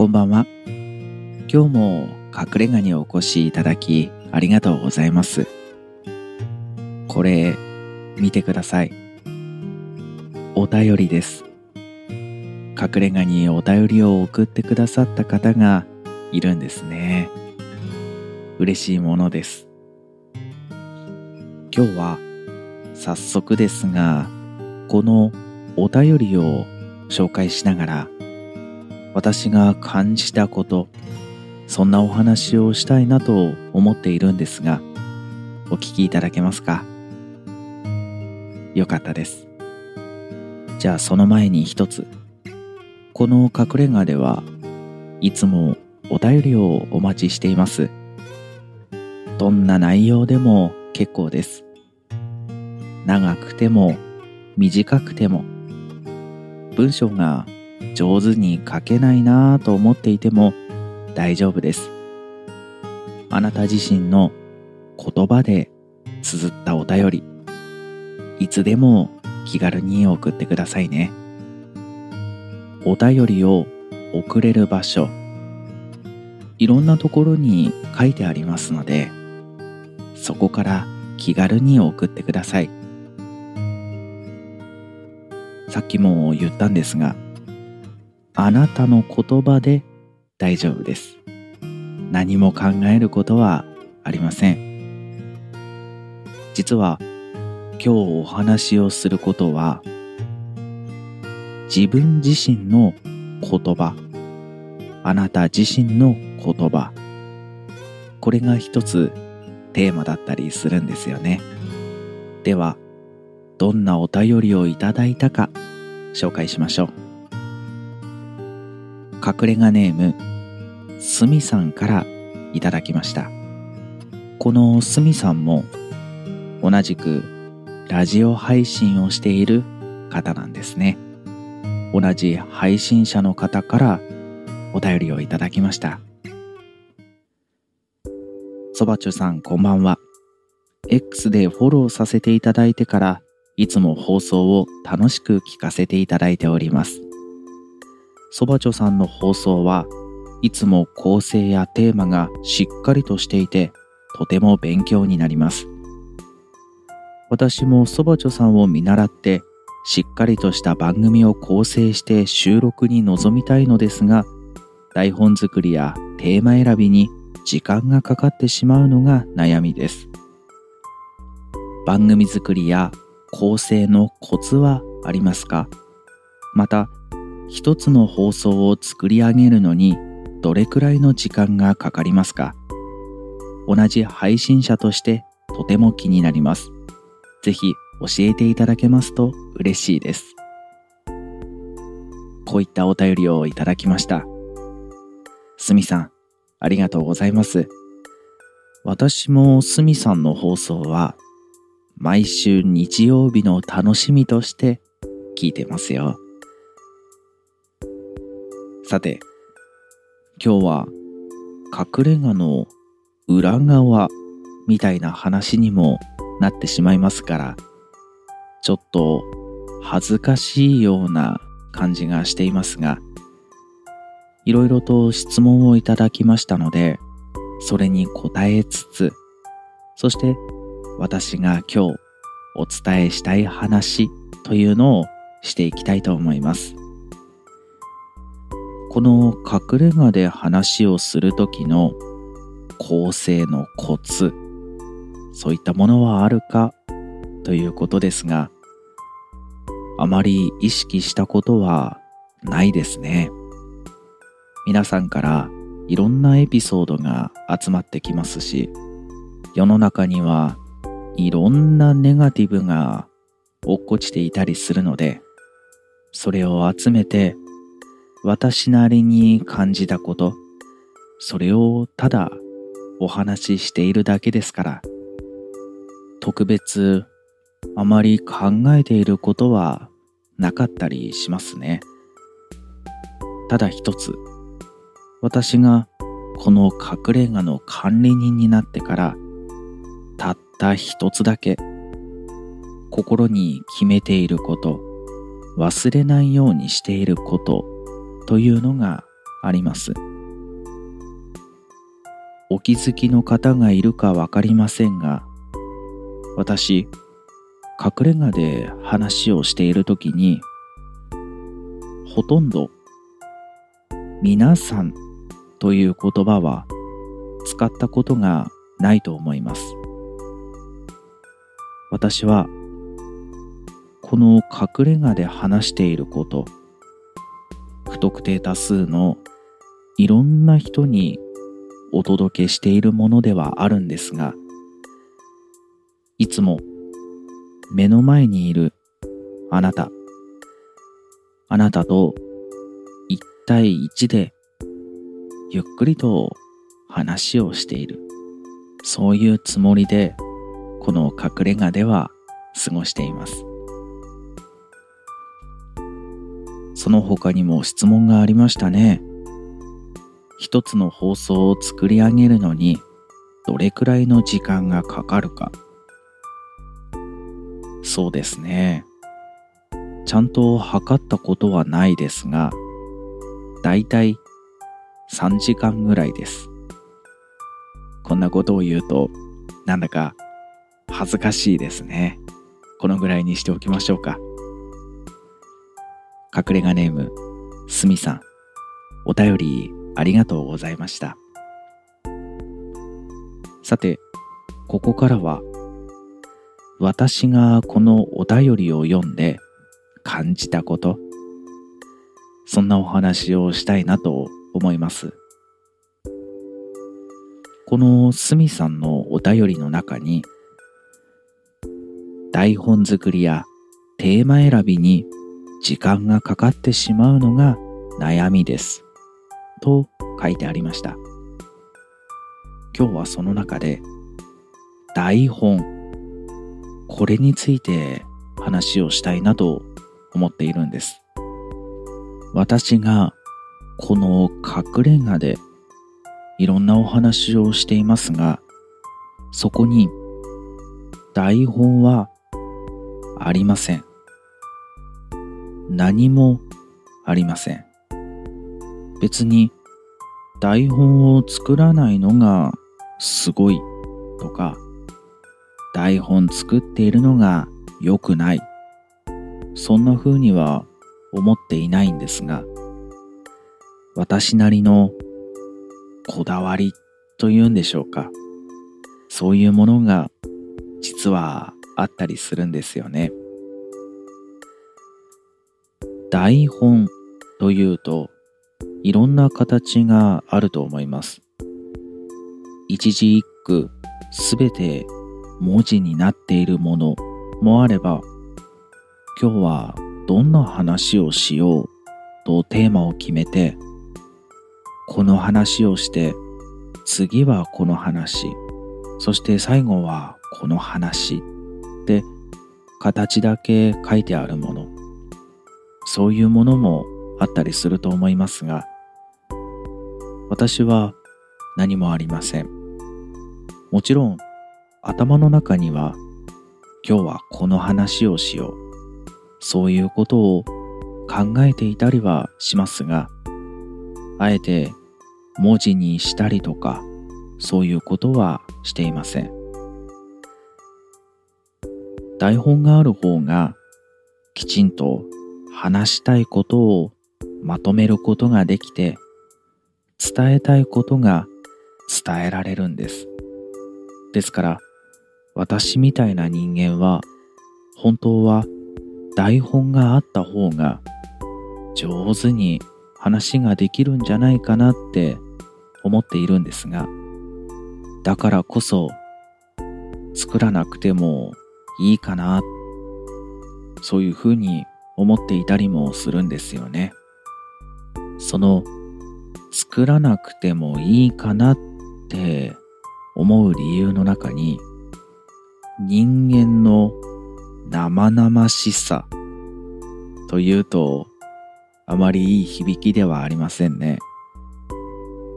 こんばんは。今日も隠れ家にお越しいただきありがとうございます。これ、見てください。お便りです。隠れ家にお便りを送ってくださった方がいるんですね。嬉しいものです。今日は早速ですが、このお便りを紹介しながら私が感じたこと、そんなお話をしたいなと思っているんですが、お聞きいただけますか？よかったです。じゃあその前に一つ。この隠れ家ではいつもお便りをお待ちしています。どんな内容でも結構です。長くても短くても文章が上手に書けないなぁと思っていても大丈夫です。あなた自身の言葉で綴ったお便り、いつでも気軽に送ってくださいね。お便りを送れる場所、いろんなところに書いてありますので、そこから気軽に送ってください。さっきも言ったんですが、あなたの言葉で大丈夫です。何も考えることはありません。実は今日お話をすることは自分自身の言葉あなた自身の言葉これが一つテーマだったりするんですよね。ではどんなお便りをいただいたか紹介しましょう。隠れ家ネームすみさんからいただきました。このすみさんも同じくラジオ配信をしている方なんですね。同じ配信者の方からお便りをいただきました。そばちゅさんこんばんは。X でフォローさせていただいてからいつも放送を楽しく聞かせていただいております。そばちょさんの放送はいつも構成やテーマがしっかりとしていてとても勉強になります。私もそばちょさんを見習ってしっかりとした番組を構成して収録に臨みたいのですが台本作りやテーマ選びに時間がかかってしまうのが悩みです。番組作りや構成のコツはありますか？また一つの放送を作り上げるのにどれくらいの時間がかかりますか？同じ配信者としてとても気になります。ぜひ教えていただけますと嬉しいです。こういったお便りをいただきました。すみさん、ありがとうございます。私もすみさんの放送は毎週日曜日の楽しみとして聞いてますよ。さて、今日は隠れ家の裏側みたいな話にもなってしまいますから、ちょっと恥ずかしいような感じがしていますが、いろいろと質問をいただきましたので、それに答えつつ、そして私が今日お伝えしたい話というのをしていきたいと思います。この隠れ家で話をする時の構成のコツそういったものはあるかということですがあまり意識したことはないですね。皆さんからいろんなエピソードが集まってきますし世の中にはいろんなネガティブが落っこちていたりするのでそれを集めて私なりに感じたこと、それをただお話ししているだけですから、特別あまり考えていることはなかったりしますね。ただ一つ、私がこの隠れ家の管理人になってからたった一つだけ。心に決めていること。忘れないようにしていること。というのがあります。お気づきの方がいるかわかりませんが、私、隠れ家で話をしているときに、ほとんど、皆さんという言葉は使ったことがないと思います。私は、この隠れ家で話していること、不特定多数のいろんな人にお届けしているものではあるんですが、いつも目の前にいるあなた、あなたと一対一でゆっくりと話をしている。そういうつもりでこの隠れ家では過ごしています。その他にも質問がありましたね。一つの放送を作り上げるのにどれくらいの時間がかかるか。そうですね。ちゃんと測ったことはないですが、だいたい3時間ぐらいです。こんなことを言うと、なんだか恥ずかしいですね。このぐらいにしておきましょうか。隠れ家ネーム、すみさん。お便りありがとうございました。さて、ここからは、私がこのお便りを読んで感じたこと、そんなお話をしたいなと思います。このすみさんのお便りの中に、台本作りやテーマ選びに時間がかかってしまうのが悩みです。と書いてありました。今日はその中で台本、これについて話をしたいなと思っているんです。私がこの隠れ家でいろんなお話をしていますが、そこに台本はありません。何もありません。別に台本を作らないのがすごいとか台本作っているのが良くない。そんな風には思っていないんですが私なりのこだわりというんでしょうか。そういうものが実はあったりするんですよね。台本というといろんな形があると思います。一字一句すべて文字になっているものもあれば、今日はどんな話をしようとテーマを決めて、この話をして、次はこの話、そして最後はこの話って形だけ書いてあるもの、そういうものもあったりすると思いますが、私は何もありません。もちろん頭の中には今日はこの話をしよう。そういうことを考えていたりはしますが、あえて文字にしたりとか、そういうことはしていません。台本がある方がきちんと話したいことをまとめることができて伝えたいことが伝えられるんです。ですから私みたいな人間は本当は台本があった方が上手に話ができるんじゃないかなって思っているんですがだからこそ作らなくてもいいかなそういうふうに思っていたりもするんですよね。その作らなくてもいいかなって思う理由の中に人間の生々しさというとあまりいい響きではありませんね。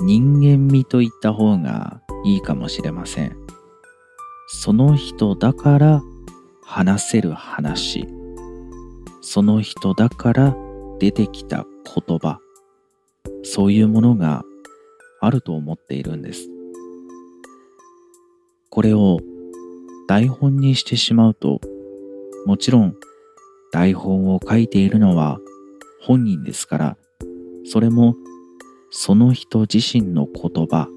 人間味と言った方がいいかもしれません。その人だから話せる話。その人だから出てきた言葉。そういうものがあると思っているんです。これを台本にしてしまうと、もちろん台本を書いているのは本人ですから、それもその人自身の言葉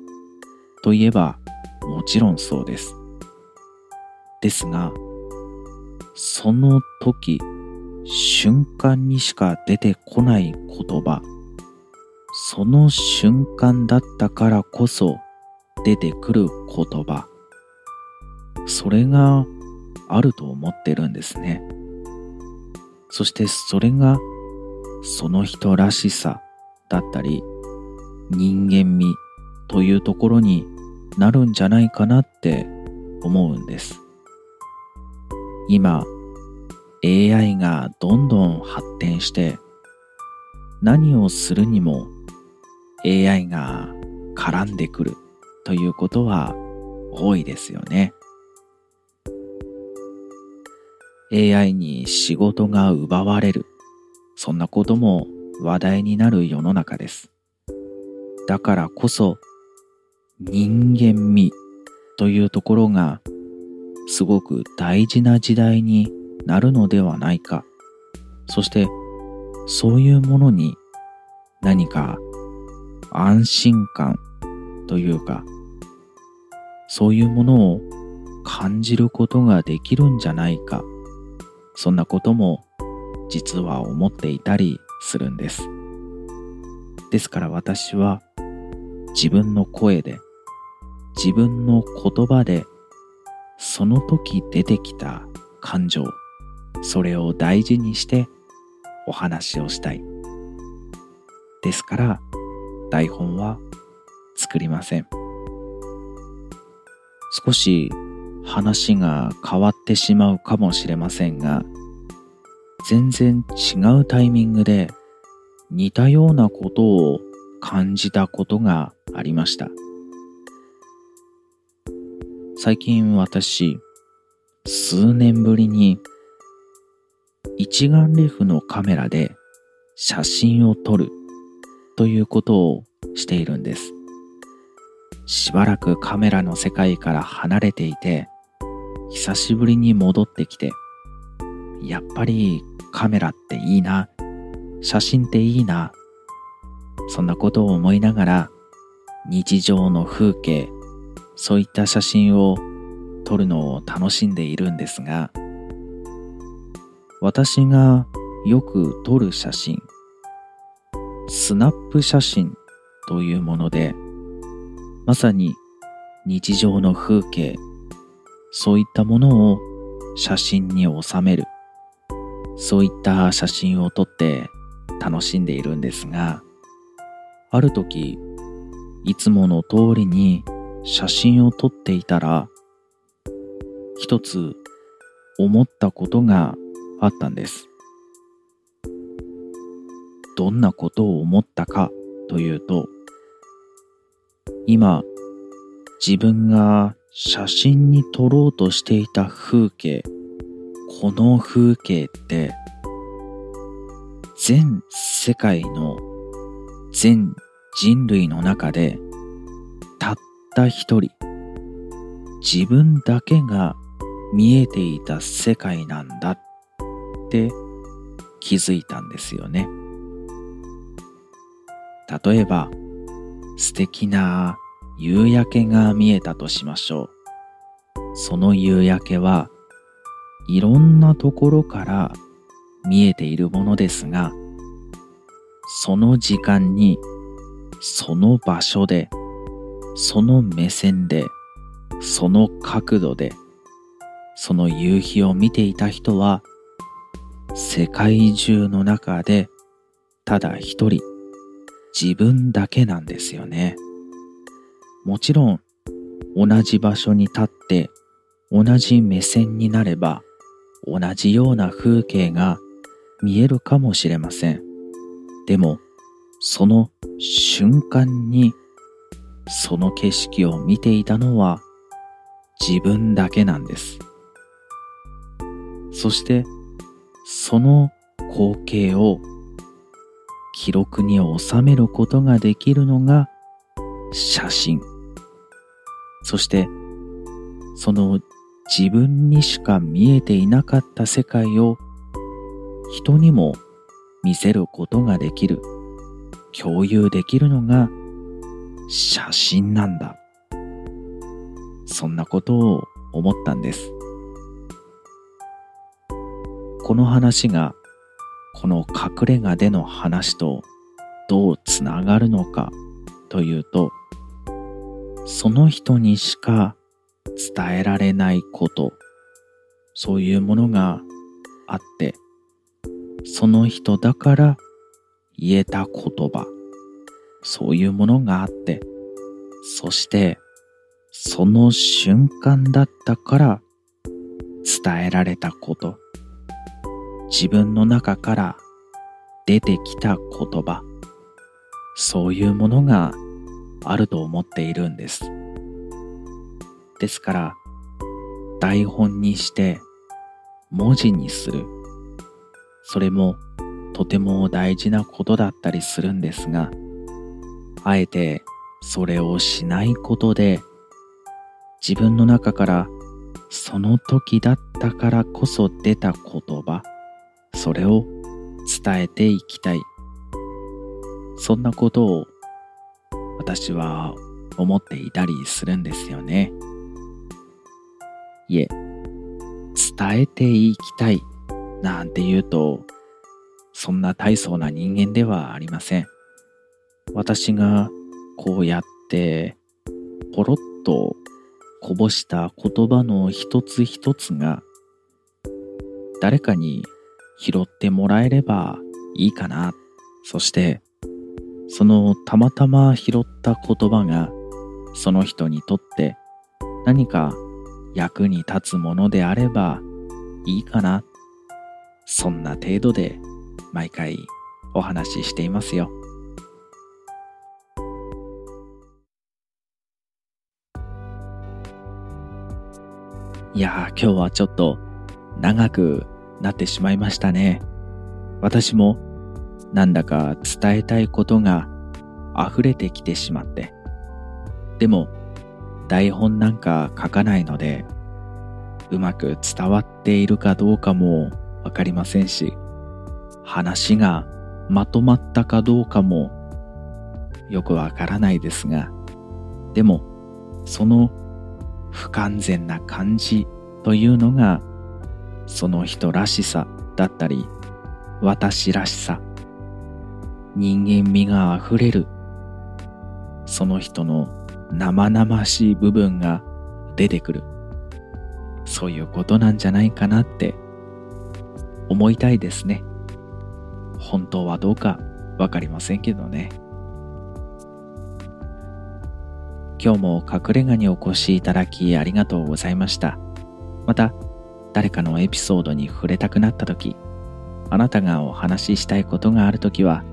といえばもちろんそうです。ですが、その時、瞬間にしか出てこない言葉、その瞬間だったからこそ出てくる言葉、それがあると思ってるんですね。そしてそれがその人らしさだったり人間味というところになるんじゃないかなって思うんです。今 AI がどんどん発展して何をするにも AI が絡んでくるということは多いですよね。AI に仕事が奪われる。そんなことも話題になる世の中です。だからこそ人間味というところがすごく大事な時代になるのではないか。そしてそういうものに何か安心感というかそういうものを感じることができるんじゃないかそんなことも実は思っていたりするんです。ですから私は自分の声で自分の言葉でその時出てきた感情それを大事にしてお話をしたい。ですから台本は作りません。少し話が変わってしまうかもしれませんが、全然違うタイミングで似たようなことを感じたことがありました。最近私、数年ぶりに一眼レフのカメラで写真を撮るということをしているんです。しばらくカメラの世界から離れていて、久しぶりに戻ってきて、やっぱりカメラっていいな、写真っていいな、そんなことを思いながら日常の風景、そういった写真を撮るのを楽しんでいるんですが、私がよく撮る写真、スナップ写真というもので、まさに日常の風景、そういったものを写真に収める。そういった写真を撮って楽しんでいるんですが、ある時、いつもの通りに写真を撮っていたら、一つ思ったことがあったんです。どんなことを思ったかというと、今、自分が写真に撮ろうとしていた風景、この風景って、全世界の全人類の中で、たった一人、自分だけが見えていた世界なんだって気づいたんですよね。例えば、素敵な夕焼けが見えたとしましょう。その夕焼けはいろんなところから見えているものですが、その時間に、その場所で、その目線で、その角度で、その夕日を見ていた人は、世界中の中でただ一人自分だけなんですよね。もちろん同じ場所に立って同じ目線になれば同じような風景が見えるかもしれません。でもその瞬間にその景色を見ていたのは自分だけなんです。そしてその光景を記録に収めることができるのが写真。そしてその自分にしか見えていなかった世界を人にも見せることができる、共有できるのが写真なんだ。そんなことを思ったんです。この話がこの隠れ家での話とどうつながるのかというとその人にしか伝えられないことそういうものがあってその人だから言えた言葉そういうものがあってそしてその瞬間だったから伝えられたこと。自分の中から出てきた言葉。そういうものがあると思っているんです。ですから台本にして文字にする。それもとても大事なことだったりするんですがあえてそれをしないことで自分の中からその時だったからこそ出た言葉。それを伝えていきたい。そんなことを私は思っていたりするんですよね。いえ、伝えていきたいなんて言うと、そんな大層な人間ではありません。私がこうやってポロッとこぼした言葉の一つ一つが誰かに拾ってもらえればいいかな。そして、そのたまたま拾った言葉がその人にとって何か役に立つものであればいいかな。そんな程度で毎回お話ししていますよ。いや今日はちょっと長くなってしまいましたね。私もなんだか伝えたいことが溢れてきてしまって。でも台本なんか書かないのでうまく伝わっているかどうかもわかりませんし話がまとまったかどうかもよくわからないですがでもその不完全な感じというのがその人らしさだったり、私らしさ、人間味があふれる、その人の生々しい部分が出てくる。そういうことなんじゃないかなって思いたいですね。本当はどうかわかりませんけどね。今日も隠れ家にお越しいただきありがとうございました。また、誰かのエピソードに触れたくなった時、あなたがお話ししたいことがある時は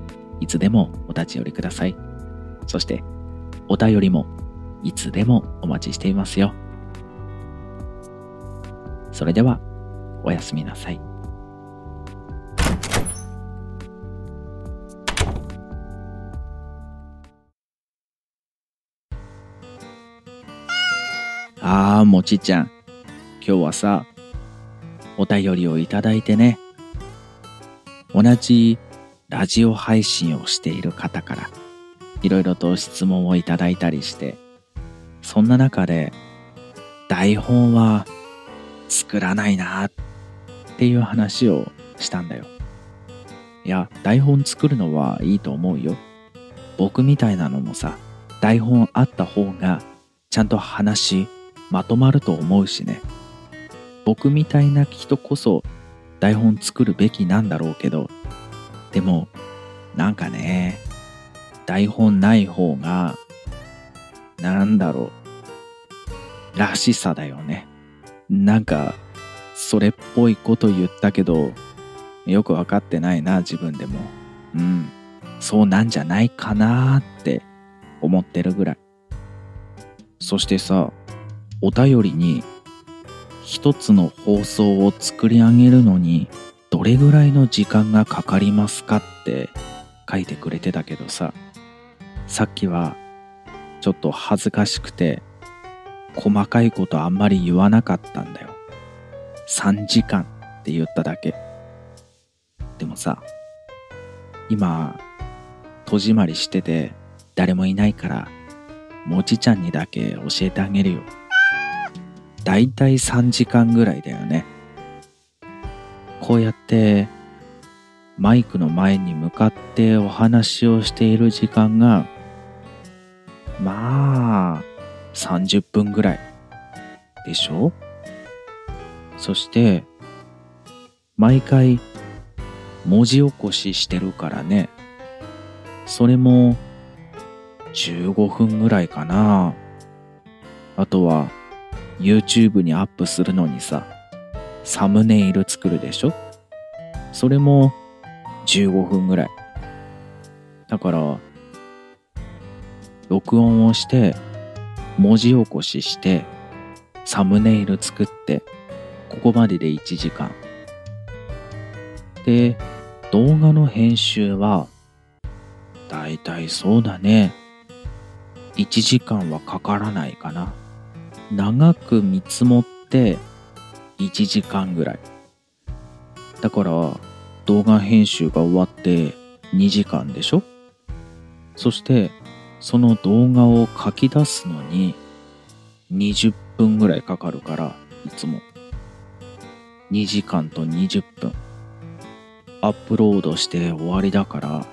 いつでもお立ち寄りください。そして、お便りもいつでもお待ちしていますよ。それでは、おやすみなさい。ああ、もちちゃん。今日はさ、お便りをいただいてね、同じラジオ配信をしている方からいろいろと質問をいただいたりして、そんな中で台本は作らないなっていう話をしたんだよ。いや、台本作るのはいいと思うよ。僕みたいなのもさ、台本あった方がちゃんと話まとまると思うしね。僕みたいな人こそ台本作るべきなんだろうけど、でも、なんかね、台本ない方が、なんだろう、らしさだよね。なんか、それっぽいこと言ったけど、よくわかってないな、自分でも。うん、そうなんじゃないかなって思ってるぐらい。そしてさ、お便りに一つの放送を作り上げるのにどれぐらいの時間がかかりますかって書いてくれてたけどさ、さっきはちょっと恥ずかしくて細かいことあんまり言わなかったんだよ。3時間って言っただけ。でもさ、今、戸締まりしてて誰もいないから、もちちゃんにだけ教えてあげるよ。だいたい3時間ぐらいだよね。こうやってマイクの前に向かってお話をしている時間がまあ30分ぐらいでしょ？そして毎回文字起こししてるからね。それも15分ぐらいかな。あとは YouTube にアップするのにさサムネイル作るでしょ？それも15分ぐらい。だから、録音をして、文字起こしして、サムネイル作って、ここまでで1時間。で、動画の編集は、だいたいそうだね。1時間はかからないかな。長く見積もって1時間ぐらい。だから、動画編集が終わって2時間でしょ？そしてその動画を書き出すのに20分ぐらいかかるからいつも。2時間と20分。アップロードして終わりだから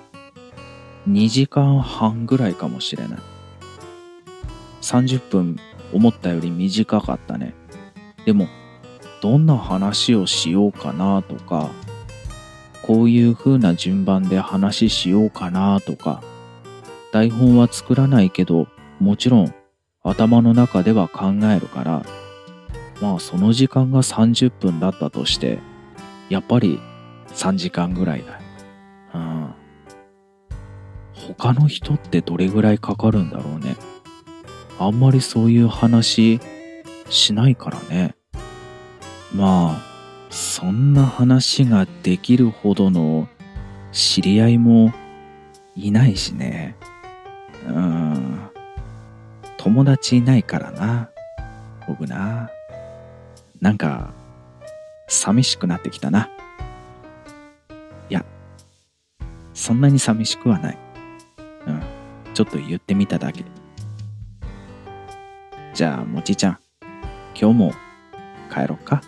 2時間半ぐらいかもしれない。30分思ったより短かったねでもどんな話をしようかなとかこういう風な順番で話しようかなとか、台本は作らないけど、もちろん頭の中では考えるから、まあその時間が30分だったとして、やっぱり3時間ぐらいだ。うん。他の人ってどれぐらいかかるんだろうね。あんまりそういう話しないからね。まあ、そんな話ができるほどの知り合いもいないしね。うん。友達いないからな。僕な。なんか、寂しくなってきたな。いや、そんなに寂しくはない。うん。ちょっと言ってみただけ。じゃあ、もちちゃん、今日も帰ろっか。